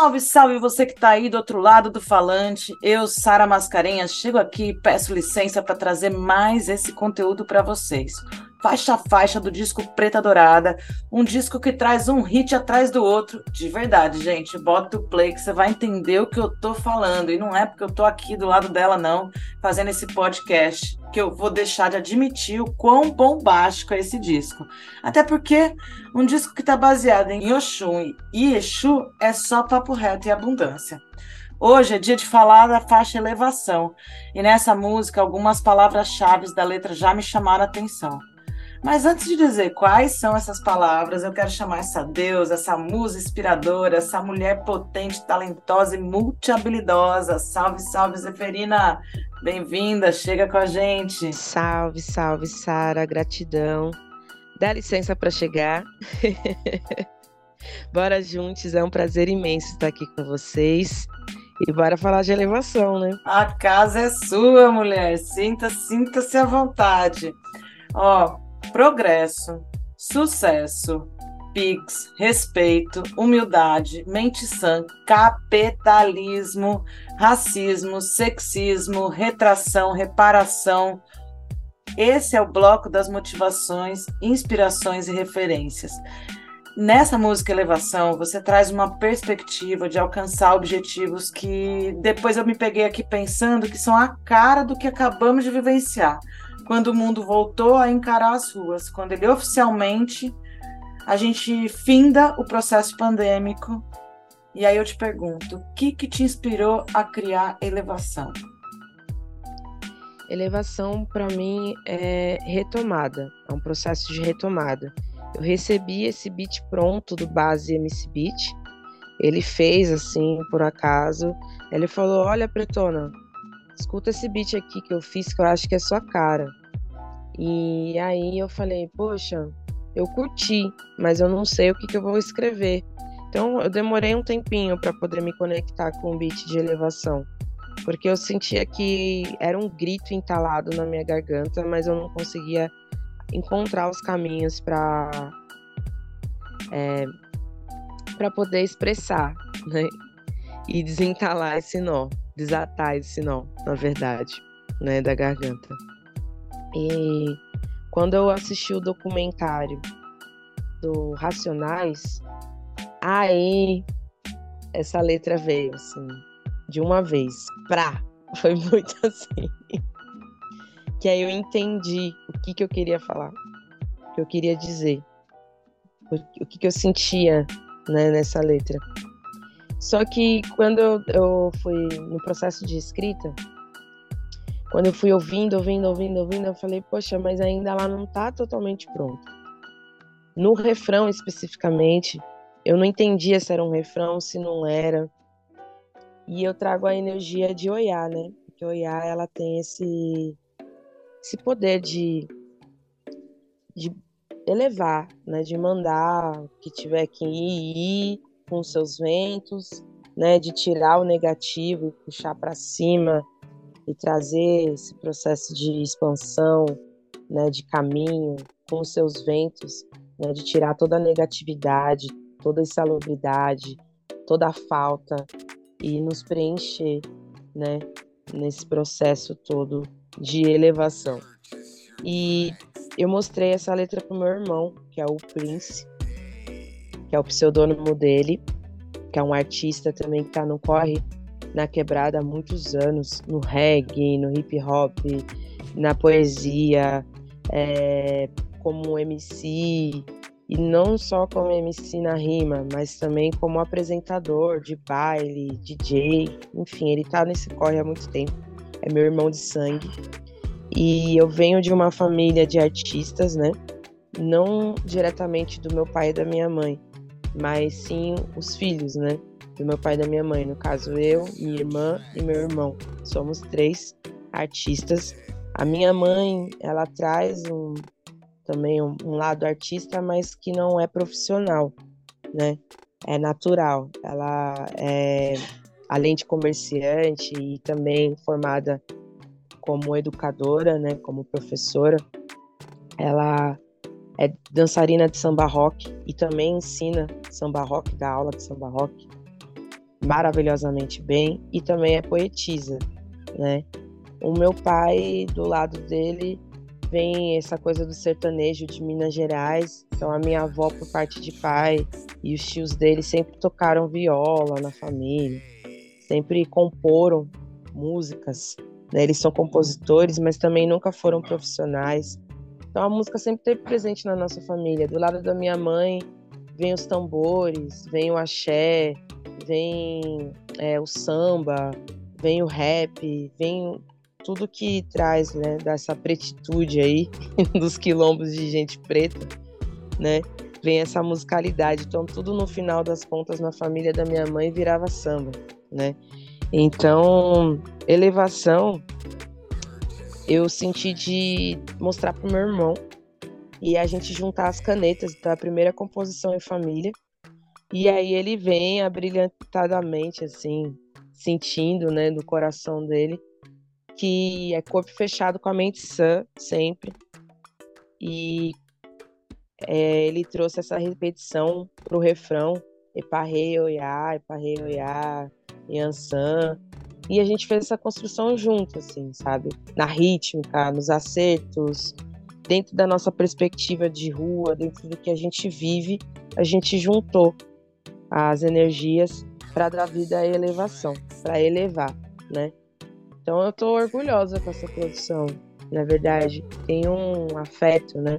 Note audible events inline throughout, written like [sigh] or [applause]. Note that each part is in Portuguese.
Salve, salve você que está aí do outro lado do falante. Eu, Sara Mascarenhas, chego aqui e peço licença para trazer mais esse conteúdo para vocês faixa a faixa do disco Preta Dourada, um disco que traz um hit atrás do outro. De verdade, gente, bota o play que você vai entender o que eu tô falando. E não é porque eu tô aqui do lado dela, não, fazendo esse podcast, que eu vou deixar de admitir o quão bombástico é esse disco. Até porque um disco que tá baseado em Oxum e Exu é só papo reto e abundância. Hoje é dia de falar da faixa Elevação, e nessa música algumas palavras-chave da letra já me chamaram a atenção. Mas antes de dizer quais são essas palavras, eu quero chamar essa deusa, essa musa inspiradora, essa mulher potente, talentosa e multi-habilidosa. Salve, salve, Zeferina! Bem-vinda, chega com a gente. Salve, salve, Sara, gratidão. Dá licença para chegar. [laughs] bora juntos, é um prazer imenso estar aqui com vocês. E bora falar de elevação, né? A casa é sua, mulher. Sinta, sinta-se à vontade. Ó, progresso, sucesso, PIX, respeito, humildade, mente sã, capitalismo, racismo, sexismo, retração, reparação. Esse é o bloco das motivações, inspirações e referências. Nessa música Elevação, você traz uma perspectiva de alcançar objetivos que depois eu me peguei aqui pensando que são a cara do que acabamos de vivenciar quando o mundo voltou a encarar as ruas, quando ele oficialmente a gente finda o processo pandêmico. E aí eu te pergunto, o que que te inspirou a criar Elevação? Elevação para mim é retomada, é um processo de retomada. Eu recebi esse beat pronto do Base MC Beat. Ele fez assim, por acaso. Ele falou: Olha, Pretona, escuta esse beat aqui que eu fiz, que eu acho que é sua cara. E aí eu falei, poxa, eu curti, mas eu não sei o que, que eu vou escrever. Então eu demorei um tempinho para poder me conectar com o beat de elevação, porque eu sentia que era um grito entalado na minha garganta, mas eu não conseguia encontrar os caminhos para é, para poder expressar, né? E desentalar esse nó, desatar esse nó, na verdade, né, da garganta. E quando eu assisti o documentário do Racionais, aí essa letra veio assim, de uma vez, pra. [laughs] Foi muito assim. que aí eu entendi o que, que eu queria falar, o que eu queria dizer, o, que, que eu sentia né, nessa letra. Só que quando eu, eu fui no processo de escrita, quando eu fui ouvindo, ouvindo, ouvindo, ouvindo, eu falei, poxa, mas ainda ela não está totalmente pronta. No refrão especificamente, eu não entendia se era um refrão, se não era. E eu trago a energia de Oiá, né? Porque Oiá, ela tem esse, esse poder de, de elevar, né? De mandar que tiver que ir, ir com seus ventos, né? De tirar o negativo e puxar para cima e trazer esse processo de expansão, né, de caminho com os seus ventos, né, de tirar toda a negatividade, toda a insalubridade, toda a falta e nos preencher, né, nesse processo todo de elevação. E eu mostrei essa letra pro meu irmão, que é o Prince, que é o pseudônimo dele, que é um artista também que está no corre na quebrada há muitos anos, no reggae, no hip hop, na poesia, é, como MC, e não só como MC na rima, mas também como apresentador de baile, DJ, enfim, ele tá nesse corre há muito tempo. É meu irmão de sangue. E eu venho de uma família de artistas, né? Não diretamente do meu pai e da minha mãe, mas sim os filhos, né? Do meu pai e da minha mãe. No caso, eu, minha irmã e meu irmão. Somos três artistas. A minha mãe, ela traz um, também um, um lado artista, mas que não é profissional, né? É natural. Ela é, além de comerciante e também formada como educadora, né? Como professora, ela é dançarina de samba rock e também ensina samba rock, dá aula de samba rock maravilhosamente bem e também é poetisa, né? O meu pai, do lado dele, vem essa coisa do sertanejo de Minas Gerais. Então a minha avó, por parte de pai, e os tios dele sempre tocaram viola na família, sempre comporam músicas. Né? Eles são compositores, mas também nunca foram profissionais. Então a música sempre esteve presente na nossa família. Do lado da minha mãe, vem os tambores, vem o axé, vem é, o samba, vem o rap, vem tudo que traz, né, dessa pretitude aí [laughs] dos quilombos de gente preta, né? Vem essa musicalidade. Então, tudo no final das contas na família da minha mãe virava samba, né? Então, elevação eu senti de mostrar pro meu irmão e a gente juntar as canetas da primeira composição em família. E aí ele vem abrilhantadamente assim, sentindo, né, no coração dele que é corpo fechado com a mente sã, sempre. E é, ele trouxe essa repetição pro refrão, Eparrei, Oiá, Eparrei, Oiá, Yansan. E a gente fez essa construção junto, assim, sabe? Na rítmica, nos acertos, dentro da nossa perspectiva de rua, dentro do que a gente vive, a gente juntou as energias para dar vida à elevação, para elevar, né? Então eu tô orgulhosa com essa produção, na verdade. Tem um afeto, né?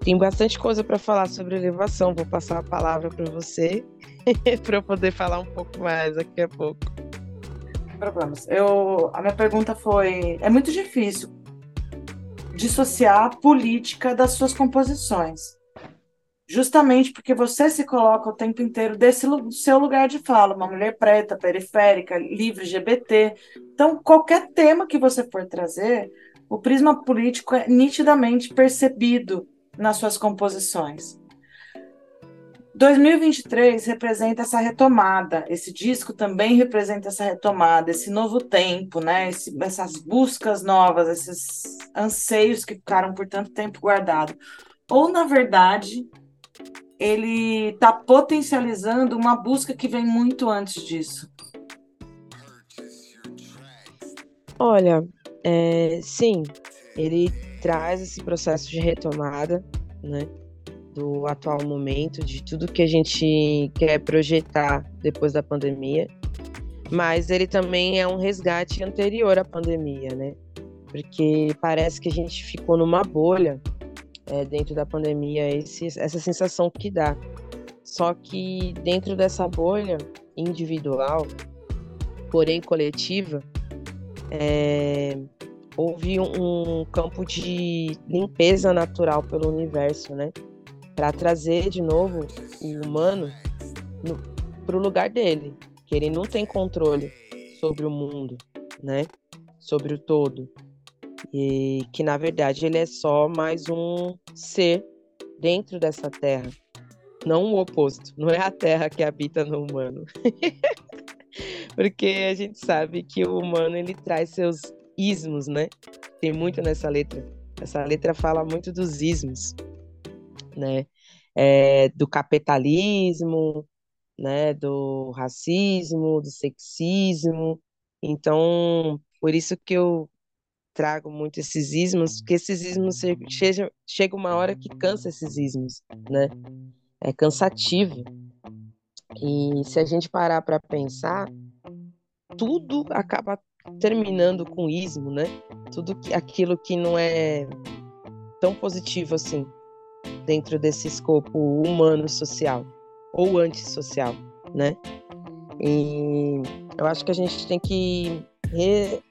Tem bastante coisa para falar sobre elevação. Vou passar a palavra para você [laughs] para eu poder falar um pouco mais daqui a pouco. Problemas. Eu, a minha pergunta foi: é muito difícil dissociar a política das suas composições justamente porque você se coloca o tempo inteiro desse seu lugar de fala, uma mulher preta, periférica, livre, LGBT. Então, qualquer tema que você for trazer, o prisma político é nitidamente percebido nas suas composições. 2023 representa essa retomada, esse disco também representa essa retomada, esse novo tempo, né? Esse, essas buscas novas, esses anseios que ficaram por tanto tempo guardados. Ou, na verdade, ele está potencializando uma busca que vem muito antes disso. Olha, é, sim, ele traz esse processo de retomada, né, do atual momento, de tudo que a gente quer projetar depois da pandemia, mas ele também é um resgate anterior à pandemia, né, porque parece que a gente ficou numa bolha é, dentro da pandemia, esse, essa sensação que dá. Só que dentro dessa bolha individual, porém coletiva, é, houve um, um, campo de limpeza natural pelo universo, né? Para trazer de novo o humano para o lugar dele, que ele não tem controle sobre o mundo, né? Sobre o todo e que na verdade ele é só mais um ser dentro dessa terra, não o oposto, não é a terra que habita no humano. [laughs] Porque a gente sabe que o humano ele traz seus ismos, né? Tem muito nessa letra. Essa letra fala muito dos ismos, né? É, do capitalismo, né? Do racismo, do sexismo. Então, por isso que eu trago muito esses ismos, porque esses ismos chega, chega uma hora que cansa esses ismos, né? É cansativo. E se a gente parar para pensar, tudo acaba terminando com ismo, né? Tudo que, aquilo que não é tão positivo assim dentro desse escopo humano social ou antissocial, né? E eu acho que a gente tem que re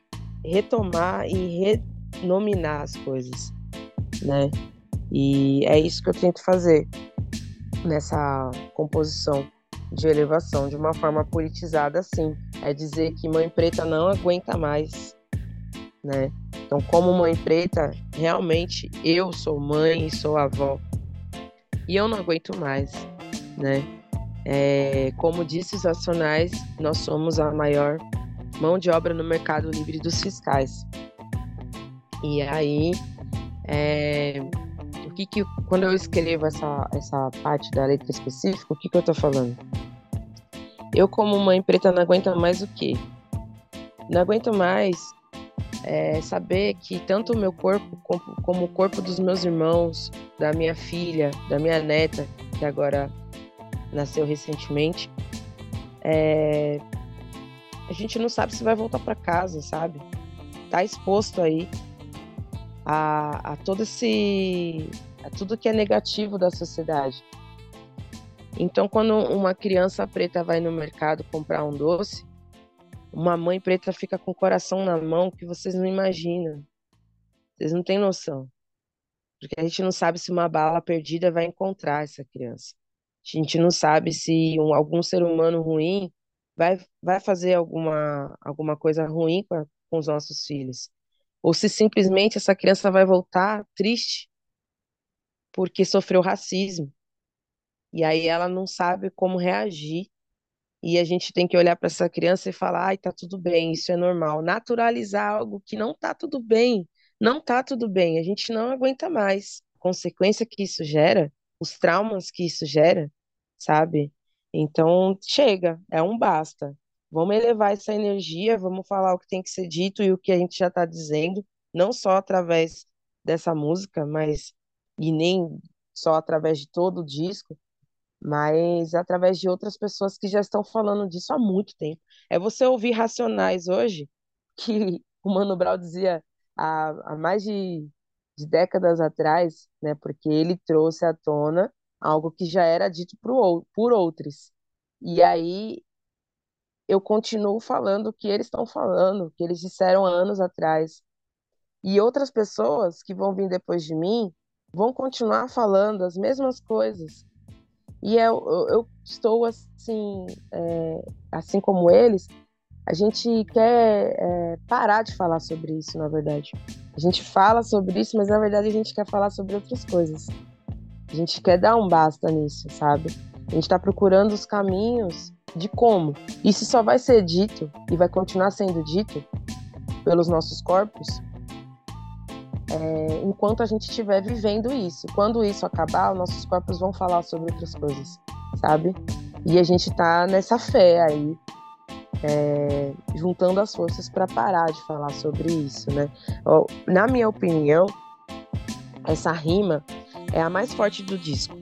retomar e renominar as coisas, né? E é isso que eu tento fazer nessa composição de elevação, de uma forma politizada, assim. É dizer que mãe preta não aguenta mais, né? Então, como mãe preta, realmente eu sou mãe e sou avó. E eu não aguento mais, né? É, como disse os Racionais, nós somos a maior mão de obra no mercado livre dos fiscais. E aí, é, o que que, quando eu escrevo essa, essa parte da letra específica, o que, que eu estou falando? Eu, como mãe preta, não aguento mais o quê? Não aguento mais é, saber que tanto o meu corpo como o corpo dos meus irmãos, da minha filha, da minha neta, que agora nasceu recentemente, é, a gente não sabe se vai voltar para casa, sabe? Tá exposto aí a, a todo esse a tudo que é negativo da sociedade. Então, quando uma criança preta vai no mercado comprar um doce, uma mãe preta fica com o coração na mão que vocês não imaginam. Vocês não têm noção. Porque a gente não sabe se uma bala perdida vai encontrar essa criança. A gente não sabe se um, algum ser humano ruim vai, vai fazer alguma, alguma coisa ruim com, a, com os nossos filhos. Ou se simplesmente essa criança vai voltar triste porque sofreu racismo. E aí ela não sabe como reagir e a gente tem que olhar para essa criança e falar: ai, tá tudo bem, isso é normal. Naturalizar algo que não tá tudo bem. Não tá tudo bem, a gente não aguenta mais. Consequência que isso gera, os traumas que isso gera, sabe? Então, chega, é um basta. Vamos elevar essa energia, vamos falar o que tem que ser dito e o que a gente já está dizendo, não só através dessa música, mas e nem só através de todo o disco, mas através de outras pessoas que já estão falando disso há muito tempo. É você ouvir Racionais hoje, [laughs] que o Mano Brown dizia há, há mais de, de décadas atrás, né, porque ele trouxe à tona algo que já era dito por, por outros. E aí eu continuo falando o que eles estão falando, o que eles disseram anos atrás. E outras pessoas que vão vir depois de mim vão continuar falando as mesmas coisas e eu, eu estou assim, é, assim como eles, a gente quer é, parar de falar sobre isso, na verdade. A gente fala sobre isso, mas na verdade a gente quer falar sobre outras coisas. A gente quer dar um basta nisso, sabe? A gente está procurando os caminhos de como. Isso só vai ser dito e vai continuar sendo dito pelos nossos corpos é, enquanto a gente estiver vivendo isso. Quando isso acabar, os nossos corpos vão falar sobre outras coisas, sabe? E a gente tá nessa fé aí, é, juntando as forças para parar de falar sobre isso, né? Na minha opinião, essa rima é a mais forte do disco.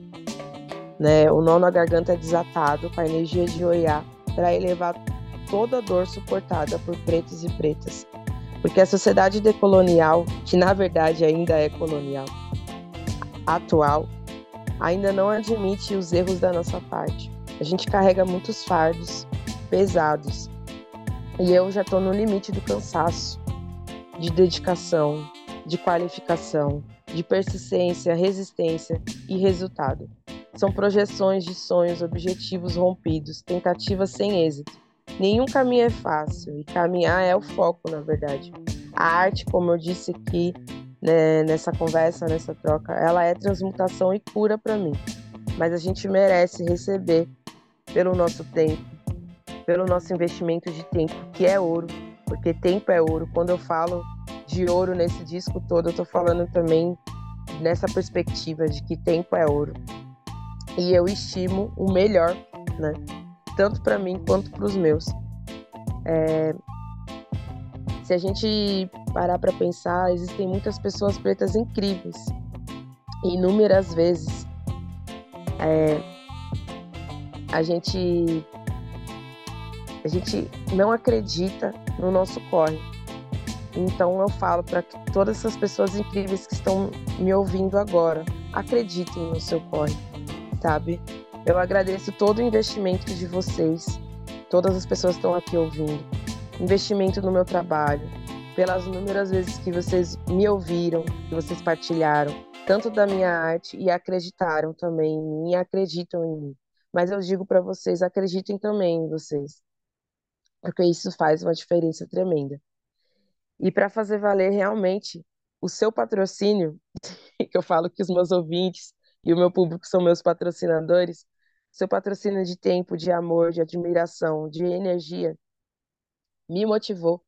Né? O nó na garganta é desatado com a energia de Oiá para elevar toda a dor suportada por pretos e pretas porque a sociedade decolonial, que na verdade ainda é colonial, atual, ainda não admite os erros da nossa parte. A gente carrega muitos fardos pesados. E eu já estou no limite do cansaço, de dedicação, de qualificação, de persistência, resistência e resultado. São projeções de sonhos, objetivos rompidos, tentativas sem êxito Nenhum caminho é fácil e caminhar é o foco, na verdade. A arte, como eu disse aqui né, nessa conversa, nessa troca, ela é transmutação e cura para mim. Mas a gente merece receber pelo nosso tempo, pelo nosso investimento de tempo, que é ouro, porque tempo é ouro. Quando eu falo de ouro nesse disco todo, eu estou falando também nessa perspectiva de que tempo é ouro. E eu estimo o melhor, né? tanto para mim quanto para os meus. É, se a gente parar para pensar, existem muitas pessoas pretas incríveis. Inúmeras vezes é, a gente a gente não acredita no nosso corre. Então eu falo para todas essas pessoas incríveis que estão me ouvindo agora, acreditem no seu corre, sabe? Eu agradeço todo o investimento de vocês, todas as pessoas que estão aqui ouvindo, investimento no meu trabalho, pelas inúmeras vezes que vocês me ouviram, que vocês partilharam, tanto da minha arte e acreditaram também em mim acreditam em mim. Mas eu digo para vocês, acreditem também em vocês, porque isso faz uma diferença tremenda. E para fazer valer realmente o seu patrocínio, [laughs] que eu falo que os meus ouvintes e o meu público são meus patrocinadores, seu patrocínio de tempo, de amor, de admiração, de energia, me motivou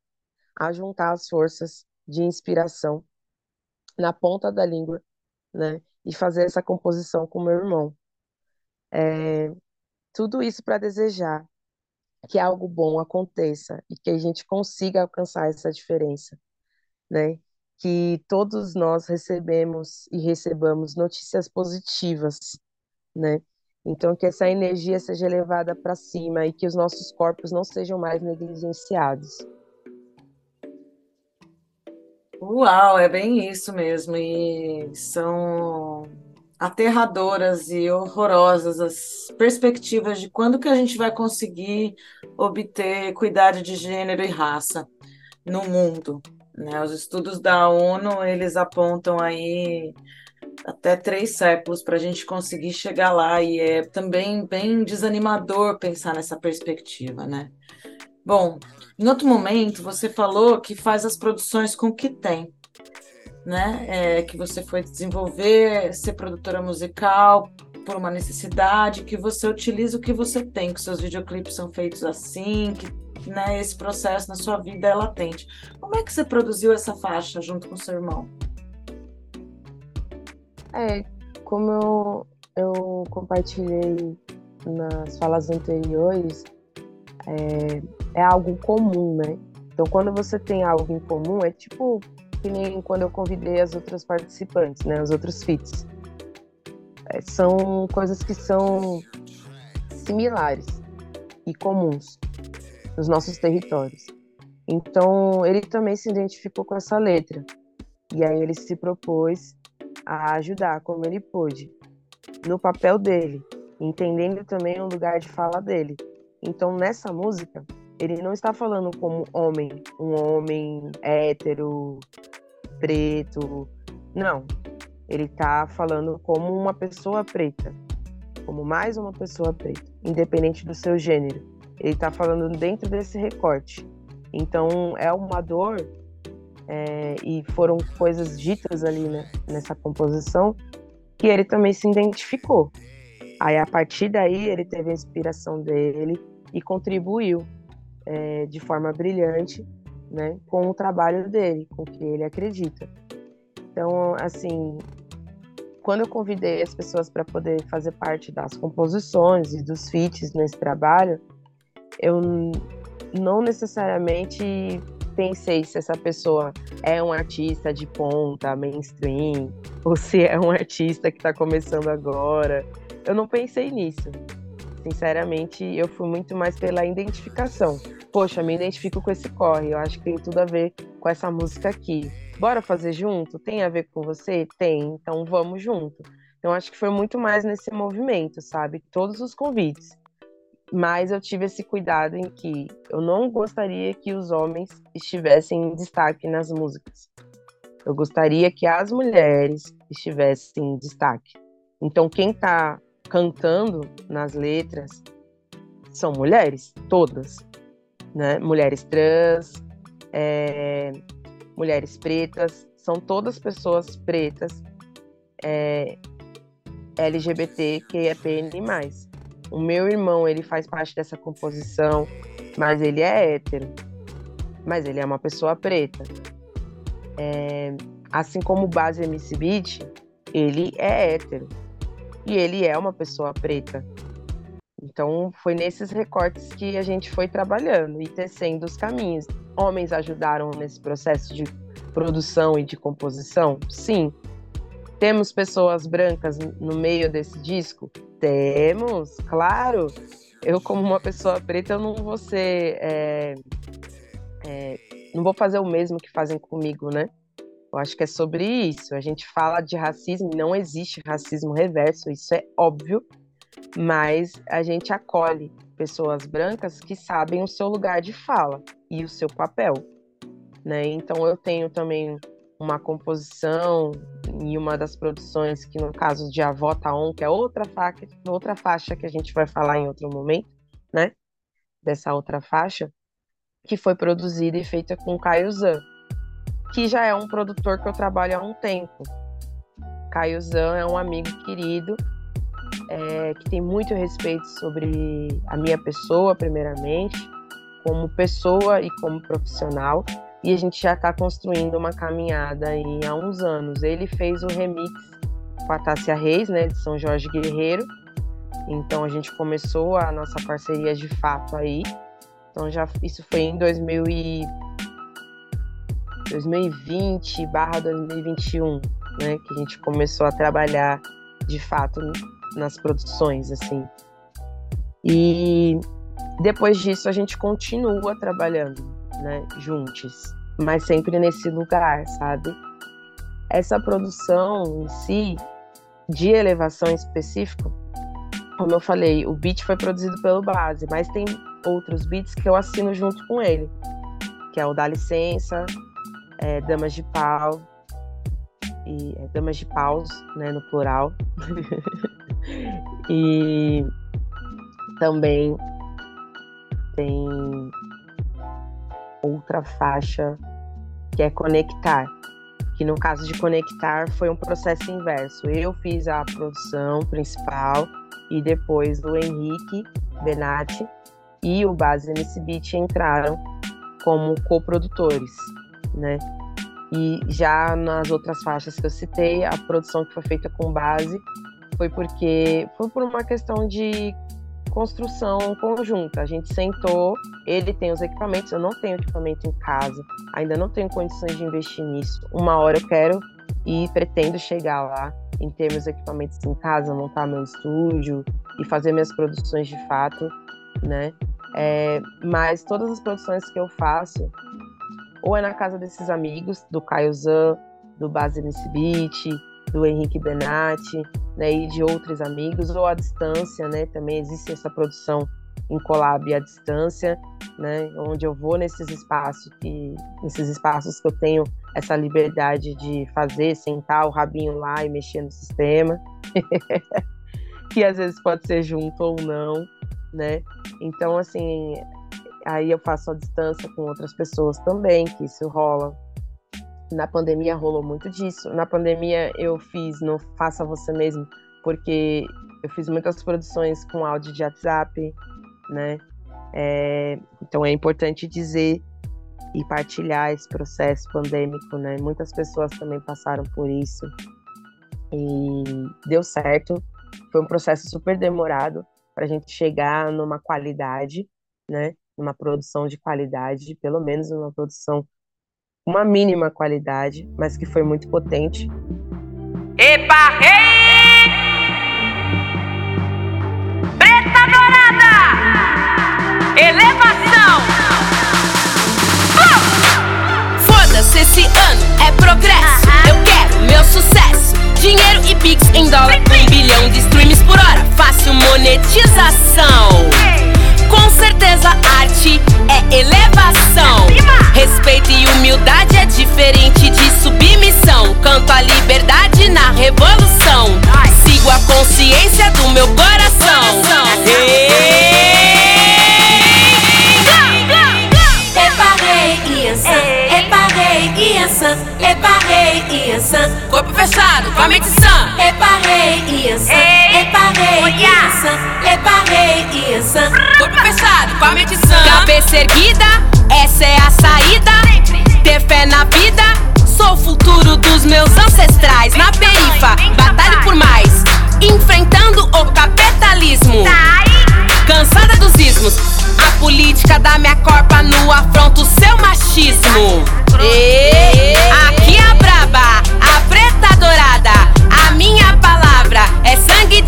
a juntar as forças de inspiração na ponta da língua, né? E fazer essa composição com meu irmão. É, tudo isso para desejar que algo bom aconteça e que a gente consiga alcançar essa diferença, né? Que todos nós recebemos e recebamos notícias positivas, né? Então, que essa energia seja levada para cima e que os nossos corpos não sejam mais negligenciados. Uau, é bem isso mesmo. E são aterradoras e horrorosas as perspectivas de quando que a gente vai conseguir obter equidade de gênero e raça no mundo. Né? Os estudos da ONU, eles apontam aí até três séculos para a gente conseguir chegar lá, e é também bem desanimador pensar nessa perspectiva, né? Bom, em outro momento você falou que faz as produções com o que tem né? É, que você foi desenvolver, ser produtora musical por uma necessidade, que você utiliza o que você tem, que seus videoclipes são feitos assim, que né, esse processo na sua vida é latente. Como é que você produziu essa faixa junto com seu irmão? É, como eu, eu compartilhei nas falas anteriores, é, é algo comum, né? Então, quando você tem algo em comum, é tipo que nem quando eu convidei as outras participantes, né, os outros fits. É, são coisas que são similares e comuns nos nossos territórios. Então, ele também se identificou com essa letra. E aí ele se propôs a ajudar como ele pôde, no papel dele, entendendo também o lugar de fala dele. Então, nessa música, ele não está falando como homem, um homem hétero, preto. Não. Ele está falando como uma pessoa preta, como mais uma pessoa preta, independente do seu gênero. Ele está falando dentro desse recorte. Então é uma dor é, e foram coisas ditas ali né, nessa composição que ele também se identificou. Aí a partir daí ele teve a inspiração dele e contribuiu é, de forma brilhante né, com o trabalho dele, com o que ele acredita. Então, assim, quando eu convidei as pessoas para poder fazer parte das composições e dos feats nesse trabalho, eu não necessariamente pensei se essa pessoa é um artista de ponta, mainstream, ou se é um artista que está começando agora. Eu não pensei nisso. Sinceramente, eu fui muito mais pela identificação poxa, me identifico com esse corre, eu acho que tem tudo a ver com essa música aqui. Bora fazer junto? Tem a ver com você? Tem, então vamos junto. Então acho que foi muito mais nesse movimento, sabe? Todos os convites. Mas eu tive esse cuidado em que eu não gostaria que os homens estivessem em destaque nas músicas. Eu gostaria que as mulheres estivessem em destaque. Então quem está cantando nas letras são mulheres, todas né? Mulheres trans, é, mulheres pretas, são todas pessoas pretas, é, LGBTQIAPN+. O meu irmão, ele faz parte dessa composição, mas ele é hétero. Mas ele é uma pessoa preta. É, assim como o Base MC Beat, ele é hétero. E ele é uma pessoa preta. Então, foi nesses recortes que a gente foi trabalhando e tecendo os caminhos. Homens ajudaram nesse processo de produção e de composição? Sim. Temos pessoas brancas no meio desse disco? Temos, claro. Eu, como uma pessoa preta, eu não vou ser. É, é, não vou fazer o mesmo que fazem comigo, né? Eu acho que é sobre isso. A gente fala de racismo, não existe racismo reverso, isso é óbvio mas a gente acolhe pessoas brancas que sabem o seu lugar de fala e o seu papel. Né? Então eu tenho também uma composição e uma das produções que no caso de Avó Taon, que é outra faixa, outra faixa que a gente vai falar em outro momento, né? Dessa outra faixa, que foi produzida e feita com Caio Zan, que já é um produtor que eu trabalho há um tempo. Caio Zan é um amigo querido é, que tem muito respeito sobre a minha pessoa, primeiramente, como pessoa e como profissional. E a gente já está construindo uma caminhada aí há uns anos. Ele fez o remix com a Tássia Reis, né, de São Jorge Guerreiro. Então a gente começou a nossa parceria de fato aí. Então já isso foi em 2000 e 2020 barra 2021, né? Que a gente começou a trabalhar de fato nas produções, assim. E depois disso a gente continua trabalhando, né, juntos, mas sempre nesse lugar, sabe? Essa produção em si, de elevação em específico, como eu falei, o beat foi produzido pelo Base, mas tem outros beats que eu assino junto com ele, que é o Dá Licença, é, Damas de Pau, e é, Damas de Paus, né, no plural. [laughs] e também tem outra faixa que é conectar, que no caso de conectar foi um processo inverso. Eu fiz a produção principal e depois o Henrique Benatti e o Base nesse beat entraram como coprodutores, né? E já nas outras faixas que eu citei, a produção que foi feita com base foi porque foi por uma questão de construção conjunta. A gente sentou, ele tem os equipamentos, eu não tenho equipamento em casa, ainda não tenho condições de investir nisso. Uma hora eu quero e pretendo chegar lá em ter meus equipamentos em casa, montar meu estúdio e fazer minhas produções de fato, né? É, mas todas as produções que eu faço, ou é na casa desses amigos, do Caio Zan, do MC Beat, do Henrique Benatti, né, e de outros amigos, ou à distância, né, também existe essa produção em collab à distância, né, onde eu vou nesses espaços que nesses espaços que eu tenho essa liberdade de fazer, sentar o rabinho lá e mexer no sistema, [laughs] que às vezes pode ser junto ou não, né? Então assim, aí eu faço a distância com outras pessoas também, que isso rola. Na pandemia rolou muito disso. Na pandemia eu fiz no Faça Você Mesmo, porque eu fiz muitas produções com áudio de WhatsApp, né? É, então é importante dizer e partilhar esse processo pandêmico, né? Muitas pessoas também passaram por isso e deu certo. Foi um processo super demorado para a gente chegar numa qualidade, né? Uma produção de qualidade, pelo menos uma produção uma mínima qualidade, mas que foi muito potente. Epa, hey! Preta dourada! Elevação! Uh! Foda-se, esse ano é progresso. Uh -huh. Eu quero meu sucesso. Dinheiro e pix em dólar. Um bilhão de streams por hora. Fácil monetização. Com certeza, arte é elevação. Respeito e humildade é diferente de submissão. Canto a liberdade na revolução. Sigo a consciência do meu coração. Reparei, Iansan, reparei, Iansan, reparei, Iansan. Corpo fechado, com a mente sã. Reparei, Iansan, Iansan, reparei, Iansan. Corpo fechado, com a mente sã. Cabeça erguida, essa é a saída. Ter fé na vida, sou o futuro dos meus ancestrais. Na perifa, batalho por mais. Enfrentando o capitalismo. Cansada dos ismos, a política da minha corpa no afronta o seu machismo. E,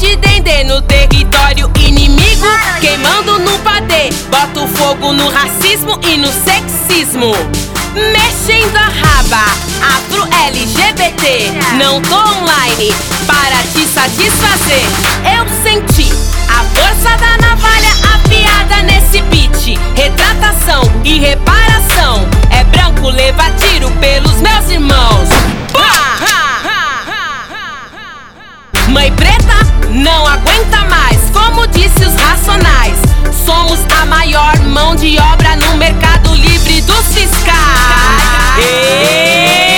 de dendê no território inimigo. Queimando no padê, boto fogo no racismo e no sexismo. Mexendo a raba, afro LGBT. Não tô online para te satisfazer. Eu senti a força da navalha afiada nesse beat. Retratação e reparação. É branco, leva tiro pelos meus irmãos. Pá! Mãe preta não aguenta mais, como disse os racionais. Somos a maior mão de obra no mercado livre dos fiscais. Ei!